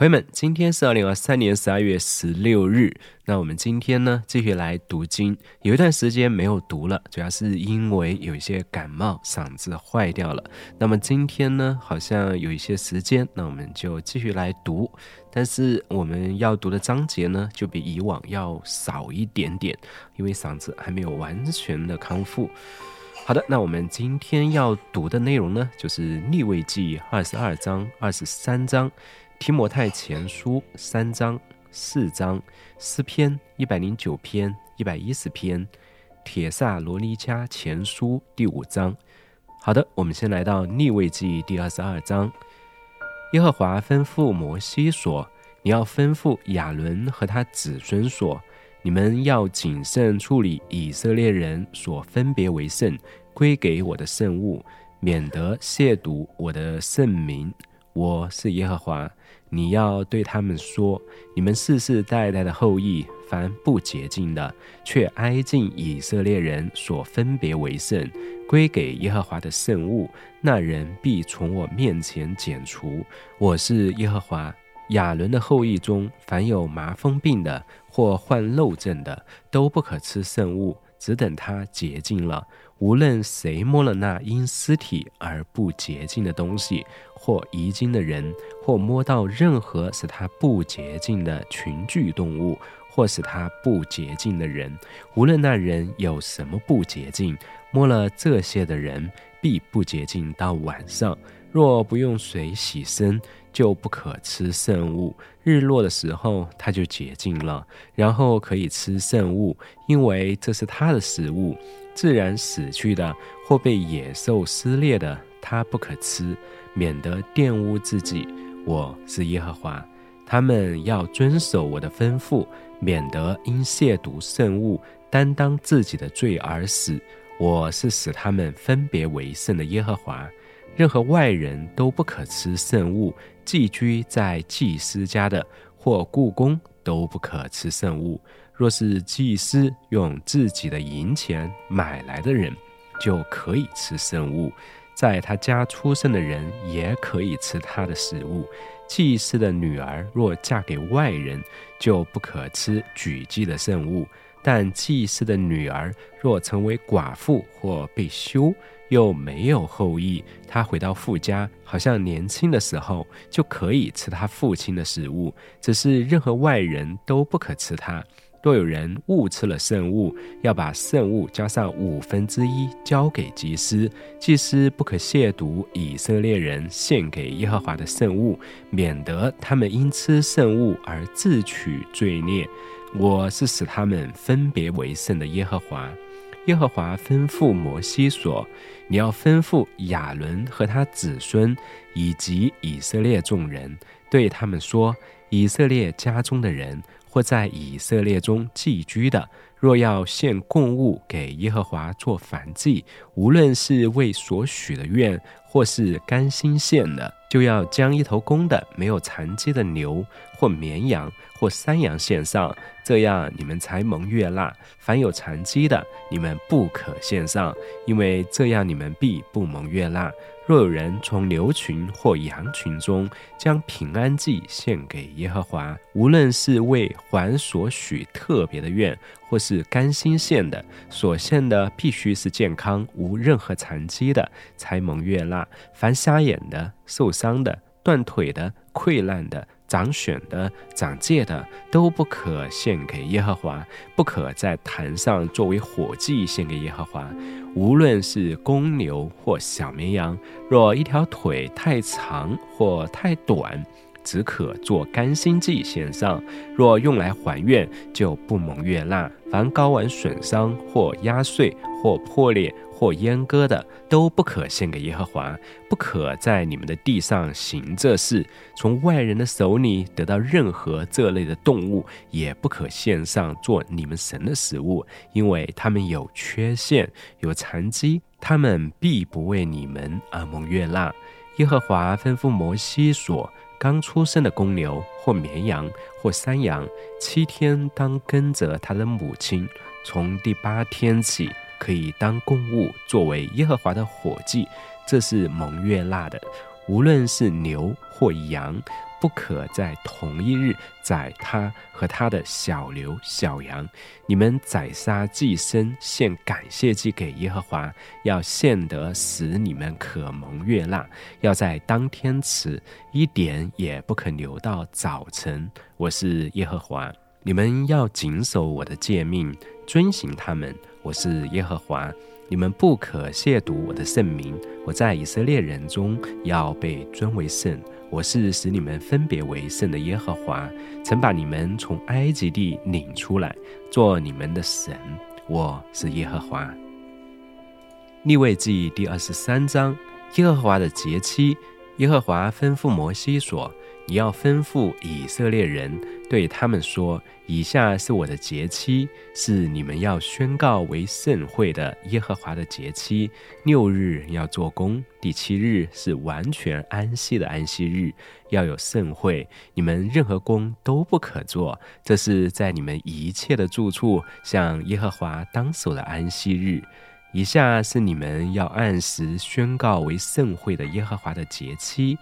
朋友们，今天是二零二三年十二月十六日。那我们今天呢，继续来读经。有一段时间没有读了，主要是因为有一些感冒，嗓子坏掉了。那么今天呢，好像有一些时间，那我们就继续来读。但是我们要读的章节呢，就比以往要少一点点，因为嗓子还没有完全的康复。好的，那我们今天要读的内容呢，就是逆位记二十二章、二十三章。提摩太前书三章、四章，诗篇一百零九篇、一百一十篇，铁萨罗尼迦前书第五章。好的，我们先来到逆位记第二十二章。耶和华吩咐摩西说：“你要吩咐亚伦和他子孙说，你们要谨慎处理以色列人所分别为圣、归给我的圣物，免得亵渎我的圣名。我是耶和华。”你要对他们说：你们世世代代的后裔，凡不洁净的，却挨近以色列人所分别为圣、归给耶和华的圣物，那人必从我面前剪除。我是耶和华。亚伦的后裔中，凡有麻风病的或患漏症的，都不可吃圣物，只等他洁净了。无论谁摸了那因尸体而不洁净的东西，或遗精的人，或摸到任何使他不洁净的群聚动物，或使他不洁净的人，无论那人有什么不洁净，摸了这些的人必不洁净到晚上。若不用水洗身，就不可吃圣物。日落的时候，他就洁净了，然后可以吃圣物，因为这是他的食物。自然死去的或被野兽撕裂的，他不可吃，免得玷污自己。我是耶和华，他们要遵守我的吩咐，免得因亵渎圣物，担当自己的罪而死。我是使他们分别为圣的耶和华。任何外人都不可吃圣物，寄居在祭司家的或故宫都不可吃圣物。若是祭司用自己的银钱买来的人，就可以吃圣物；在他家出生的人也可以吃他的食物。祭司的女儿若嫁给外人，就不可吃举祭的圣物。但祭司的女儿若成为寡妇或被休，又没有后裔，她回到父家，好像年轻的时候，就可以吃他父亲的食物。只是任何外人都不可吃它。若有人误吃了圣物，要把圣物加上五分之一交给祭司。祭司不可亵渎以色列人献给耶和华的圣物，免得他们因吃圣物而自取罪孽。我是使他们分别为圣的耶和华。耶和华吩咐摩西说：“你要吩咐亚伦和他子孙以及以色列众人，对他们说：以色列家中的人。”或在以色列中寄居的，若要献供物给耶和华做燔祭，无论是为所许的愿，或是甘心献的，就要将一头公的没有残疾的牛或绵羊或山羊献上，这样你们才蒙悦纳。凡有残疾的，你们不可献上，因为这样你们必不蒙悦纳。若有人从牛群或羊群中将平安祭献给耶和华，无论是为还所许特别的愿，或是甘心献的，所献的必须是健康无任何残疾的，才蒙悦纳。凡瞎眼的、受伤的、断腿的、溃烂的。长选的、长戒的都不可献给耶和华，不可在坛上作为火祭献给耶和华。无论是公牛或小绵羊，若一条腿太长或太短，只可做甘心祭献上；若用来还愿，就不蒙悦纳。凡睾丸损伤或压碎或破裂。或阉割的都不可献给耶和华，不可在你们的地上行这事。从外人的手里得到任何这类的动物，也不可献上做你们神的食物，因为他们有缺陷、有残疾，他们必不为你们而蒙悦纳。耶和华吩咐摩西说：刚出生的公牛或绵羊或山羊，七天当跟着他的母亲，从第八天起。可以当供物，作为耶和华的伙计，这是蒙悦纳的。无论是牛或羊，不可在同一日宰他和他的小牛、小羊。你们宰杀祭牲，献感谢祭给耶和华，要献得使你们可蒙悦纳。要在当天吃，一点也不可留到早晨。我是耶和华。你们要谨守我的诫命，遵行他们。我是耶和华。你们不可亵渎我的圣名。我在以色列人中要被尊为圣。我是使你们分别为圣的耶和华，曾把你们从埃及地领出来，做你们的神。我是耶和华。立位记第二十三章，耶和华的节期。耶和华吩咐摩西说。你要吩咐以色列人，对他们说：以下是我的节期，是你们要宣告为圣会的耶和华的节期。六日要做工，第七日是完全安息的安息日，要有盛会。你们任何工都不可做，这是在你们一切的住处向耶和华当守的安息日。以下是你们要按时宣告为盛会的耶和华的节期。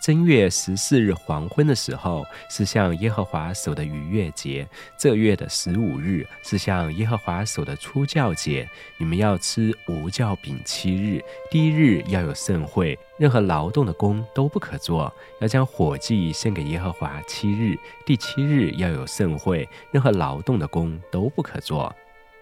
正月十四日黄昏的时候，是向耶和华守的逾越节；这月的十五日是向耶和华守的初教节。你们要吃无酵饼七日，第一日要有盛会，任何劳动的工都不可做，要将火祭献给耶和华七日，第七日要有盛会，任何劳动的工都不可做。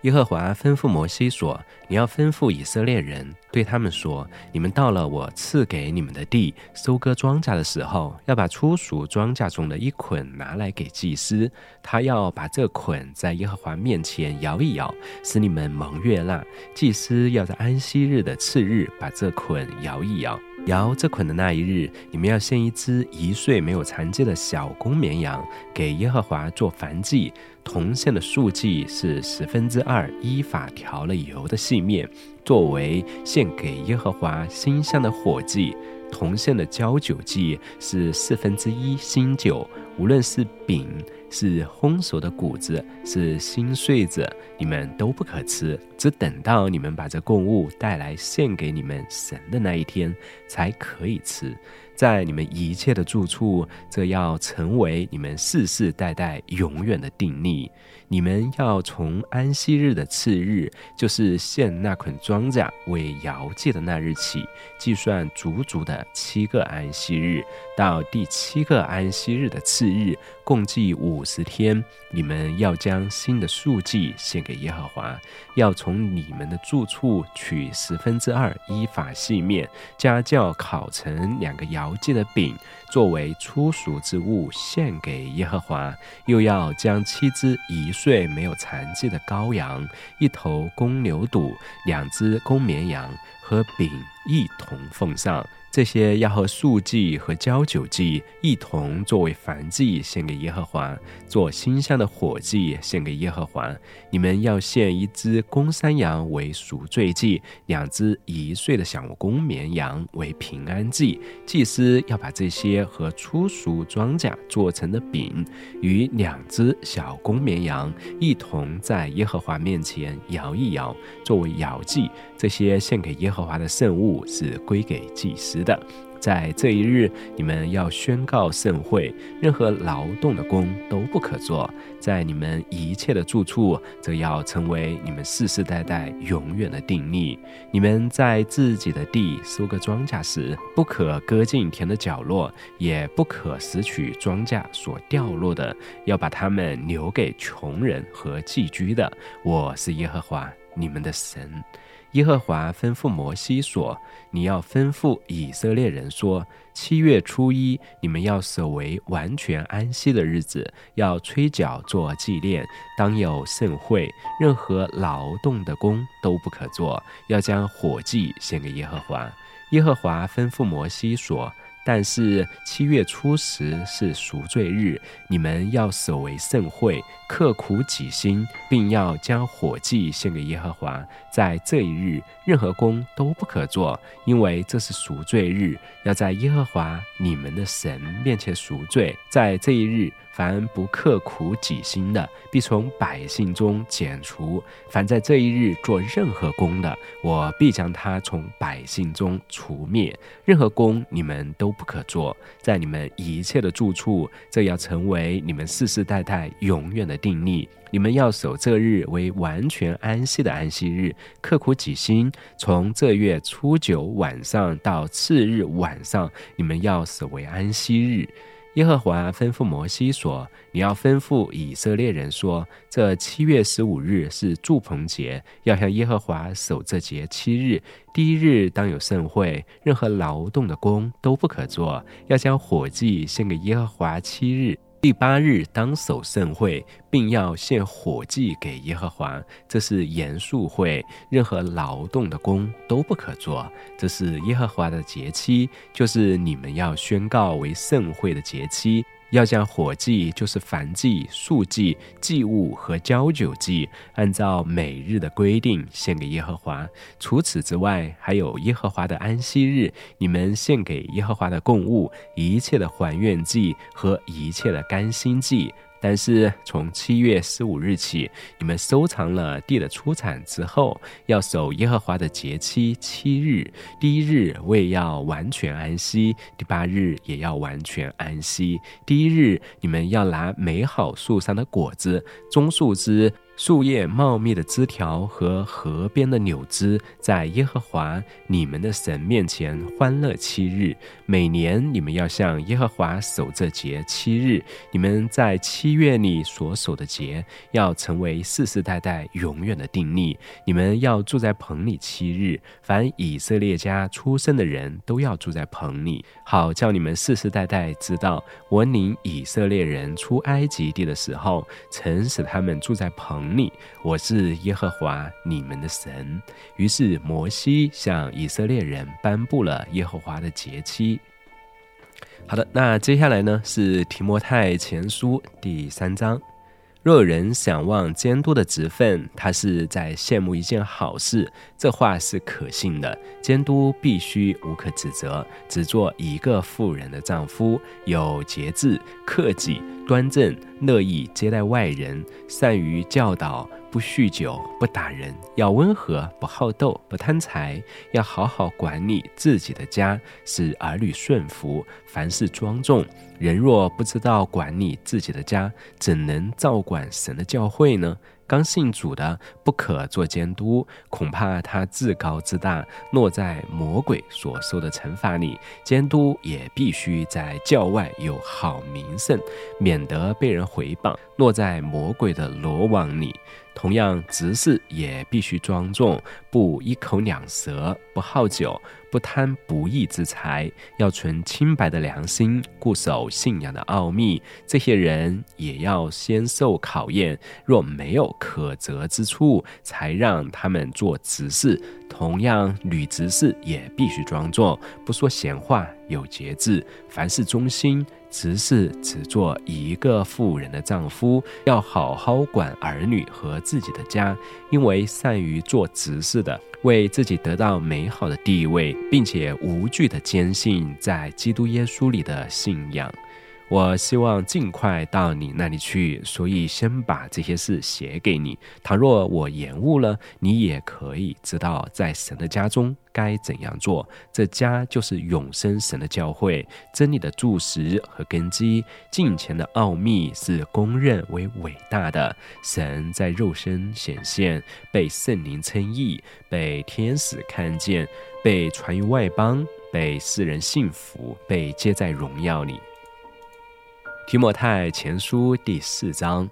耶和华吩咐摩西说：“你要吩咐以色列人，对他们说：你们到了我赐给你们的地，收割庄稼的时候，要把初熟庄稼中的一捆拿来给祭司，他要把这捆在耶和华面前摇一摇，使你们蒙悦纳。祭司要在安息日的次日把这捆摇一摇。”摇这捆的那一日，你们要献一只一岁没有残疾的小公绵羊给耶和华做燔祭。铜线的数计是十分之二，依法调了油的细面，作为献给耶和华馨香的火祭。铜线的浇酒祭是四分之一新酒，无论是饼。是烘熟的谷子，是新穗子，你们都不可吃，只等到你们把这供物带来献给你们神的那一天，才可以吃。在你们一切的住处，这要成为你们世世代代永远的定力。你们要从安息日的次日，就是献那捆庄稼为摇祭的那日起，计算足足的七个安息日，到第七个安息日的次日，共计五十天。你们要将新的数祭献给耶和华，要从你们的住处取十分之二依法细面，家教烤成两个调剂的饼。作为粗俗之物献给耶和华，又要将七只一岁没有残疾的羔羊、一头公牛犊、两只公绵羊和饼一同奉上。这些要和素祭和交酒祭一同作为燔祭献给耶和华，做馨香的火祭献给耶和华。你们要献一只公山羊为赎罪祭，两只一岁的小公绵羊为平安祭。祭司要把这些和初熟庄稼做成的饼与两只小公绵羊一同在耶和华面前摇一摇，作为摇祭。这些献给耶和华的圣物是归给祭司。的，在这一日，你们要宣告盛会，任何劳动的工都不可做。在你们一切的住处，则要成为你们世世代代永远的定力。你们在自己的地收割庄稼时，不可割进田的角落，也不可拾取庄稼所掉落的，要把它们留给穷人和寄居的。我是耶和华你们的神。耶和华吩咐摩西说：“你要吩咐以色列人说：七月初一，你们要守为完全安息的日子，要吹角做纪念，当有盛会，任何劳动的工都不可做，要将火祭献给耶和华。”耶和华吩咐摩西说。但是七月初十是赎罪日，你们要守为圣会，刻苦己心，并要将火祭献给耶和华。在这一日，任何工都不可做，因为这是赎罪日，要在耶和华你们的神面前赎罪。在这一日，凡不刻苦己心的，必从百姓中剪除；凡在这一日做任何工的，我必将他从百姓中除灭。任何工你们都不可做，在你们一切的住处，这要成为你们世世代代永远的定例。你们要守这日为完全安息的安息日，刻苦己心。从这月初九晚上到次日晚上，你们要守为安息日。耶和华吩咐摩西说：“你要吩咐以色列人说，这七月十五日是祝棚节，要向耶和华守这节七日。第一日当有盛会，任何劳动的工都不可做，要将火祭献给耶和华七日。”第八日当守盛会，并要献火祭给耶和华，这是严肃会，任何劳动的工都不可做。这是耶和华的节期，就是你们要宣告为盛会的节期。要将火祭，就是燔祭、素祭、祭物和交酒祭，按照每日的规定献给耶和华。除此之外，还有耶和华的安息日，你们献给耶和华的供物，一切的还愿祭和一切的甘心祭。但是从七月十五日起，你们收藏了地的出产之后，要守耶和华的节期七日。第一日为要完全安息，第八日也要完全安息。第一日你们要拿美好树上的果子、棕树枝。树叶茂密的枝条和河边的柳枝，在耶和华你们的神面前欢乐七日。每年你们要向耶和华守这节七日。你们在七月里所守的节，要成为世世代代永远的定例。你们要住在棚里七日。凡以色列家出生的人都要住在棚里，好叫你们世世代代知道，我领以色列人出埃及地的时候，曾使他们住在棚。你，我是耶和华你们的神。于是摩西向以色列人颁布了耶和华的节期。好的，那接下来呢是提摩太前书第三章。若有人想望监督的职分，他是在羡慕一件好事。这话是可信的。监督必须无可指责，只做一个富人的丈夫，有节制、克己、端正，乐意接待外人，善于教导。不酗酒，不打人，要温和，不好斗，不贪财，要好好管理自己的家，使儿女顺服，凡事庄重。人若不知道管理自己的家，怎能照管神的教会呢？刚信主的不可做监督，恐怕他自高自大，落在魔鬼所受的惩罚里。监督也必须在教外有好名声，免得被人回谤，落在魔鬼的罗网里。同样，执事也必须庄重，不一口两舌，不好酒，不贪不义之财，要存清白的良心，固守信仰的奥秘。这些人也要先受考验，若没有可责之处，才让他们做执事。同样，女执事也必须庄重，不说闲话，有节制，凡事忠心。执事只做一个妇人的丈夫，要好好管儿女和自己的家，因为善于做执事的，为自己得到美好的地位，并且无惧的坚信在基督耶稣里的信仰。我希望尽快到你那里去，所以先把这些事写给你。倘若我延误了，你也可以知道在神的家中该怎样做。这家就是永生神的教会，真理的柱石和根基。近前的奥秘是公认为伟大的。神在肉身显现，被圣灵称义，被天使看见，被传于外邦，被世人信服，被接在荣耀里。提摩太前书第四章，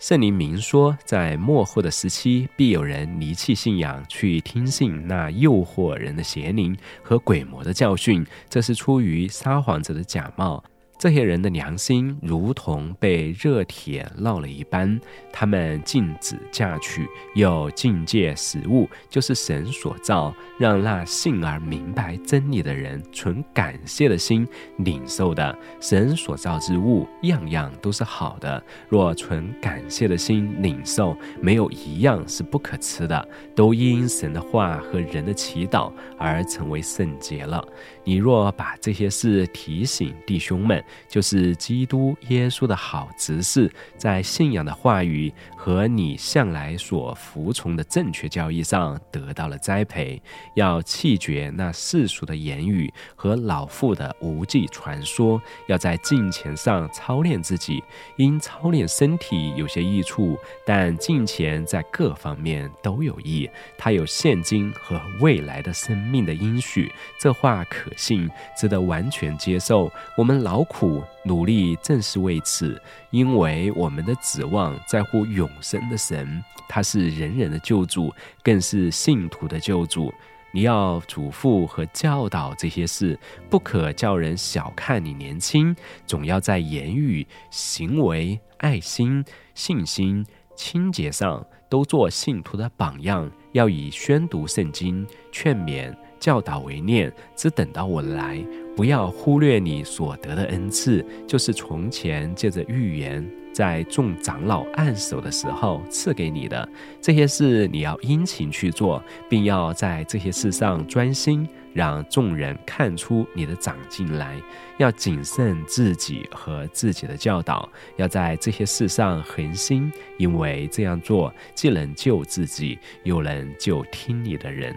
圣灵明说，在末后的时期，必有人离弃信仰，去听信那诱惑人的邪灵和鬼魔的教训，这是出于撒谎者的假冒。这些人的良心如同被热铁烙了一般，他们禁止嫁娶，又禁戒食物，就是神所造，让那信而明白真理的人存感谢的心领受的。神所造之物，样样都是好的。若存感谢的心领受，没有一样是不可吃的，都因神的话和人的祈祷而成为圣洁了。你若把这些事提醒弟兄们，就是基督耶稣的好执事，在信仰的话语和你向来所服从的正确教义上得到了栽培。要弃绝那世俗的言语和老妇的无稽传说，要在敬虔上操练自己。因操练身体有些益处，但敬虔在各方面都有益。它有现今和未来的生命的应许。这话可信，值得完全接受。我们劳苦努力，正是为此，因为我们的指望在乎永生的神，他是人人的救主，更是信徒的救主。你要嘱咐和教导这些事，不可叫人小看你年轻，总要在言语、行为、爱心、信心、清洁上都做信徒的榜样，要以宣读圣经、劝勉。教导为念，只等到我来，不要忽略你所得的恩赐，就是从前借着预言，在众长老按手的时候赐给你的这些事，你要殷勤去做，并要在这些事上专心，让众人看出你的长进来。要谨慎自己和自己的教导，要在这些事上恒心，因为这样做既能救自己，又能救听你的人。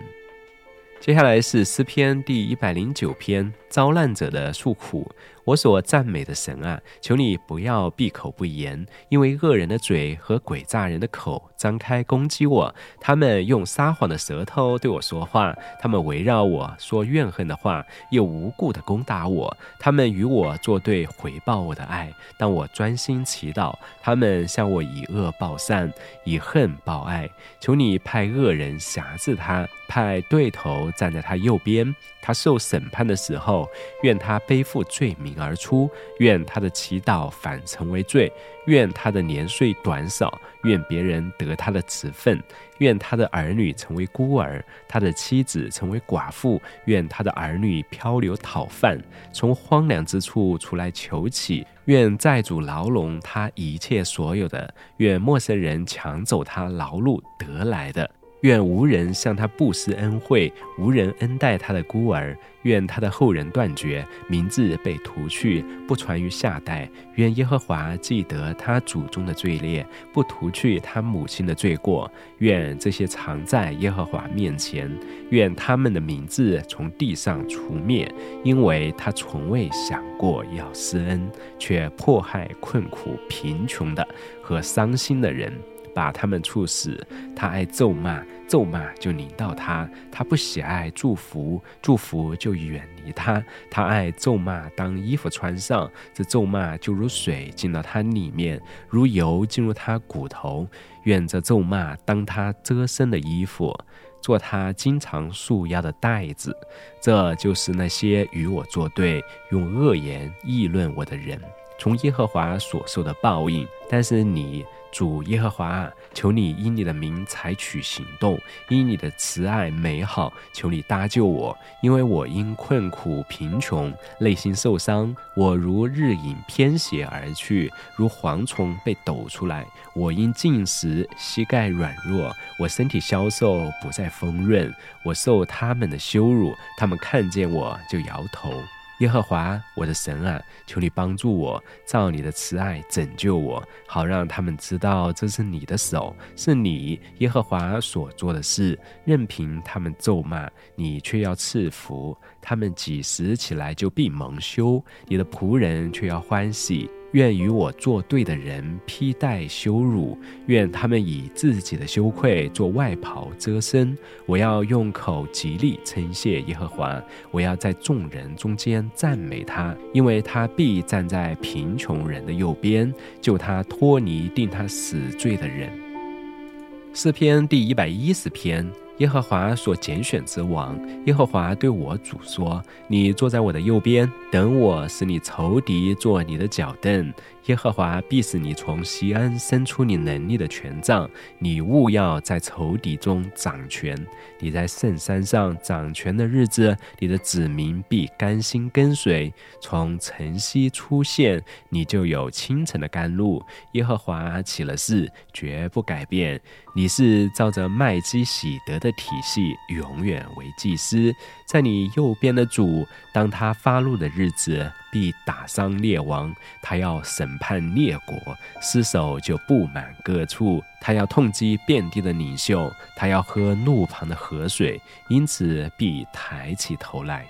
接下来是诗篇第一百零九篇，遭难者的诉苦。我所赞美的神啊，求你不要闭口不言，因为恶人的嘴和诡诈人的口张开攻击我，他们用撒谎的舌头对我说话，他们围绕我说怨恨的话，又无故的攻打我，他们与我作对，回报我的爱。当我专心祈祷，他们向我以恶报善，以恨报爱。求你派恶人辖制他，派对头站在他右边。他受审判的时候，愿他背负罪名而出；愿他的祈祷反成为罪；愿他的年岁短少；愿别人得他的职分；愿他的儿女成为孤儿，他的妻子成为寡妇；愿他的儿女漂流讨饭，从荒凉之处出来求乞；愿债主牢笼他一切所有的；愿陌生人抢走他劳碌得来的。愿无人向他布施恩惠，无人恩待他的孤儿。愿他的后人断绝，名字被涂去，不传于下代。愿耶和华记得他祖宗的罪孽，不涂去他母亲的罪过。愿这些藏在耶和华面前，愿他们的名字从地上除灭，因为他从未想过要施恩，却迫害困苦、贫穷的和伤心的人。把他们处死，他爱咒骂，咒骂就临到他；他不喜爱祝福，祝福就远离他。他爱咒骂，当衣服穿上，这咒骂就如水进到他里面，如油进入他骨头。愿这咒骂当他遮身的衣服，做他经常束腰的带子。这就是那些与我作对、用恶言议论我的人，从耶和华所受的报应。但是你。主耶和华，求你因你的名采取行动，因你的慈爱美好，求你搭救我，因为我因困苦贫穷，内心受伤，我如日影偏斜而去，如蝗虫被抖出来。我因进食，膝盖软弱，我身体消瘦，不再丰润。我受他们的羞辱，他们看见我就摇头。耶和华，我的神啊，求你帮助我，照你的慈爱拯救我，好让他们知道这是你的手，是你耶和华所做的事。任凭他们咒骂你，却要赐福；他们几时起来就必蒙羞，你的仆人却要欢喜。愿与我作对的人披戴羞辱，愿他们以自己的羞愧做外袍遮身。我要用口极力称谢耶和华，我要在众人中间赞美他，因为他必站在贫穷人的右边，救他脱离定他死罪的人。诗篇第一百一十篇。耶和华所拣选之王，耶和华对我主说：“你坐在我的右边，等我使你仇敌坐你的脚凳。”耶和华必使你从西安伸出你能力的权杖，你务要在仇敌中掌权。你在圣山上掌权的日子，你的子民必甘心跟随。从晨曦出现，你就有清晨的甘露。耶和华起了誓，绝不改变。你是照着麦基喜德的。的体系永远为祭司，在你右边的主，当他发怒的日子，必打伤列王，他要审叛列国，尸首就布满各处，他要痛击遍地的领袖，他要喝路旁的河水，因此必抬起头来。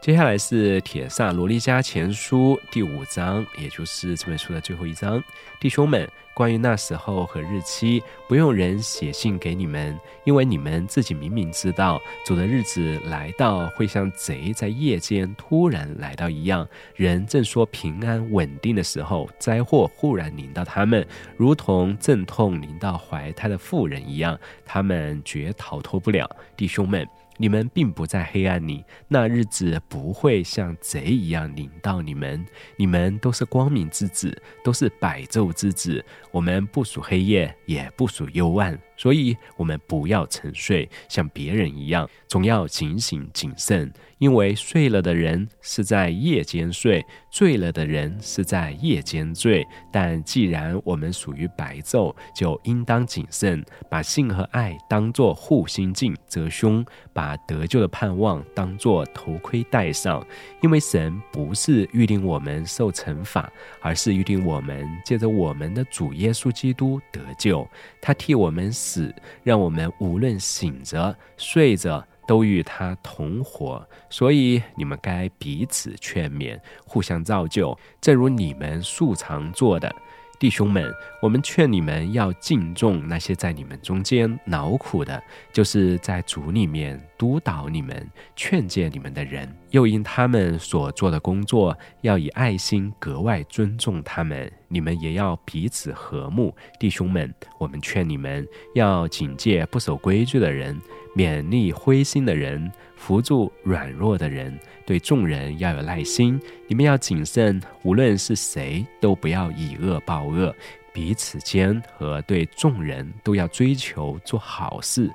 接下来是《铁萨罗利迦前书》第五章，也就是这本书的最后一章。弟兄们，关于那时候和日期，不用人写信给你们，因为你们自己明明知道，主的日子来到会像贼在夜间突然来到一样。人正说平安稳定的时候，灾祸忽然临到他们，如同阵痛临到怀胎的妇人一样，他们绝逃脱不了。弟兄们。你们并不在黑暗里，那日子不会像贼一样领到你们。你们都是光明之子，都是百昼之子。我们不属黑夜，也不属幽暗。所以，我们不要沉睡，像别人一样，总要警醒谨慎。因为睡了的人是在夜间睡，醉了的人是在夜间醉。但既然我们属于白昼，就应当谨慎，把性和爱当作护心镜遮胸，把得救的盼望当作头盔戴上。因为神不是预定我们受惩罚，而是预定我们借着我们的主耶稣基督得救。他替我们。死，让我们无论醒着睡着，都与他同活。所以你们该彼此劝勉，互相造就，正如你们素常做的。弟兄们，我们劝你们要敬重那些在你们中间劳苦的，就是在主里面督导你们、劝诫你们的人，又因他们所做的工作，要以爱心格外尊重他们。你们也要彼此和睦。弟兄们，我们劝你们要警戒不守规矩的人，勉励灰心的人，扶助软弱的人。对众人要有耐心，你们要谨慎，无论是谁，都不要以恶报恶，彼此间和对众人都要追求做好事。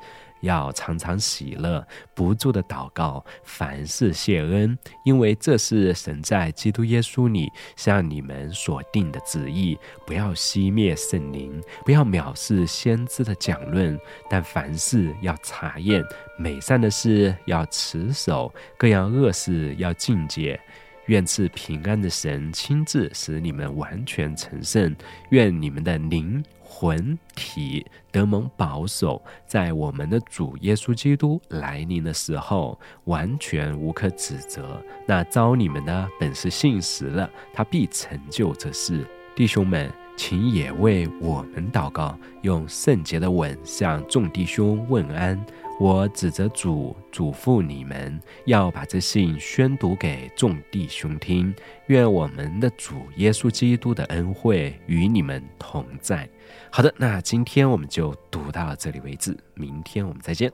要常常喜乐，不住的祷告，凡事谢恩，因为这是神在基督耶稣里向你们所定的旨意。不要熄灭圣灵，不要藐视先知的讲论，但凡事要查验，美善的事要持守，各样恶事要禁戒。愿赐平安的神亲自使你们完全成圣。愿你们的灵。魂体得蒙保守，在我们的主耶稣基督来临的时候，完全无可指责。那招你们的本是信实了，他必成就这事。弟兄们，请也为我们祷告，用圣洁的吻向众弟兄问安。我指着主嘱咐你们，要把这信宣读给众弟兄听。愿我们的主耶稣基督的恩惠与你们同在。好的，那今天我们就读到这里为止，明天我们再见。